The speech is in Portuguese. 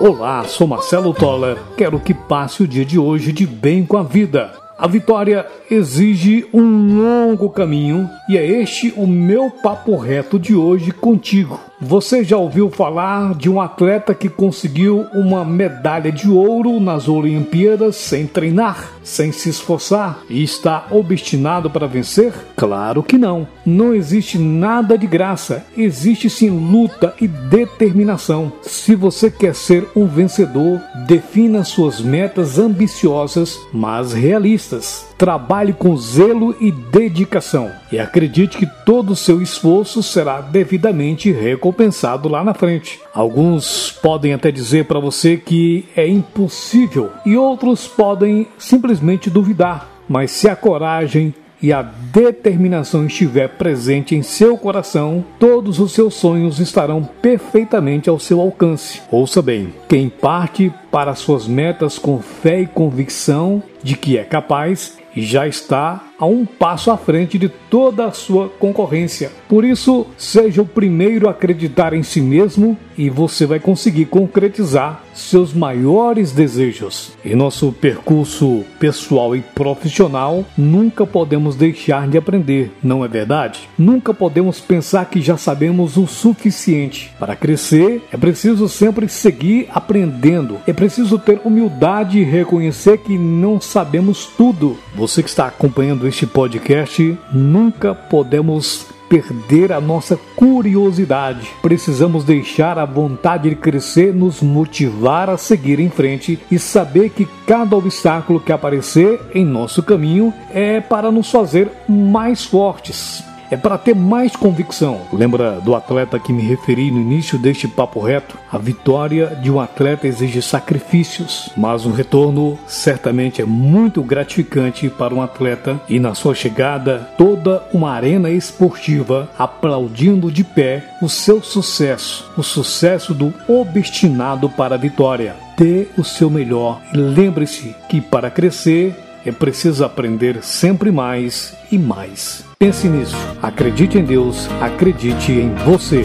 Olá, sou Marcelo Toller. Quero que passe o dia de hoje de bem com a vida. A vitória exige um longo caminho e é este o meu papo reto de hoje contigo. Você já ouviu falar de um atleta que conseguiu uma medalha de ouro nas Olimpíadas sem treinar, sem se esforçar e está obstinado para vencer? Claro que não. Não existe nada de graça, existe sim luta e determinação. Se você quer ser um vencedor, defina suas metas ambiciosas, mas realistas. Trabalhe com zelo e dedicação e acredite que todo o seu esforço será devidamente recompensado lá na frente. Alguns podem até dizer para você que é impossível e outros podem simplesmente duvidar, mas se a coragem e a determinação estiver presente em seu coração, todos os seus sonhos estarão perfeitamente ao seu alcance. Ouça bem: quem parte para suas metas com fé e convicção de que é capaz, já está a um passo à frente de toda a sua concorrência. Por isso, seja o primeiro a acreditar em si mesmo e você vai conseguir concretizar seus maiores desejos. Em nosso percurso pessoal e profissional, nunca podemos deixar de aprender, não é verdade? Nunca podemos pensar que já sabemos o suficiente. Para crescer, é preciso sempre seguir aprendendo. É preciso ter humildade e reconhecer que não sabemos tudo. Você que está acompanhando este podcast, nunca podemos perder a nossa curiosidade. Precisamos deixar a vontade de crescer nos motivar a seguir em frente e saber que cada obstáculo que aparecer em nosso caminho é para nos fazer mais fortes é para ter mais convicção. Lembra do atleta que me referi no início deste papo reto? A vitória de um atleta exige sacrifícios, mas o retorno certamente é muito gratificante para um atleta e na sua chegada toda uma arena esportiva aplaudindo de pé o seu sucesso, o sucesso do obstinado para a vitória. Dê o seu melhor e lembre-se que para crescer é preciso aprender sempre mais e mais. Pense nisso. Acredite em Deus, acredite em você.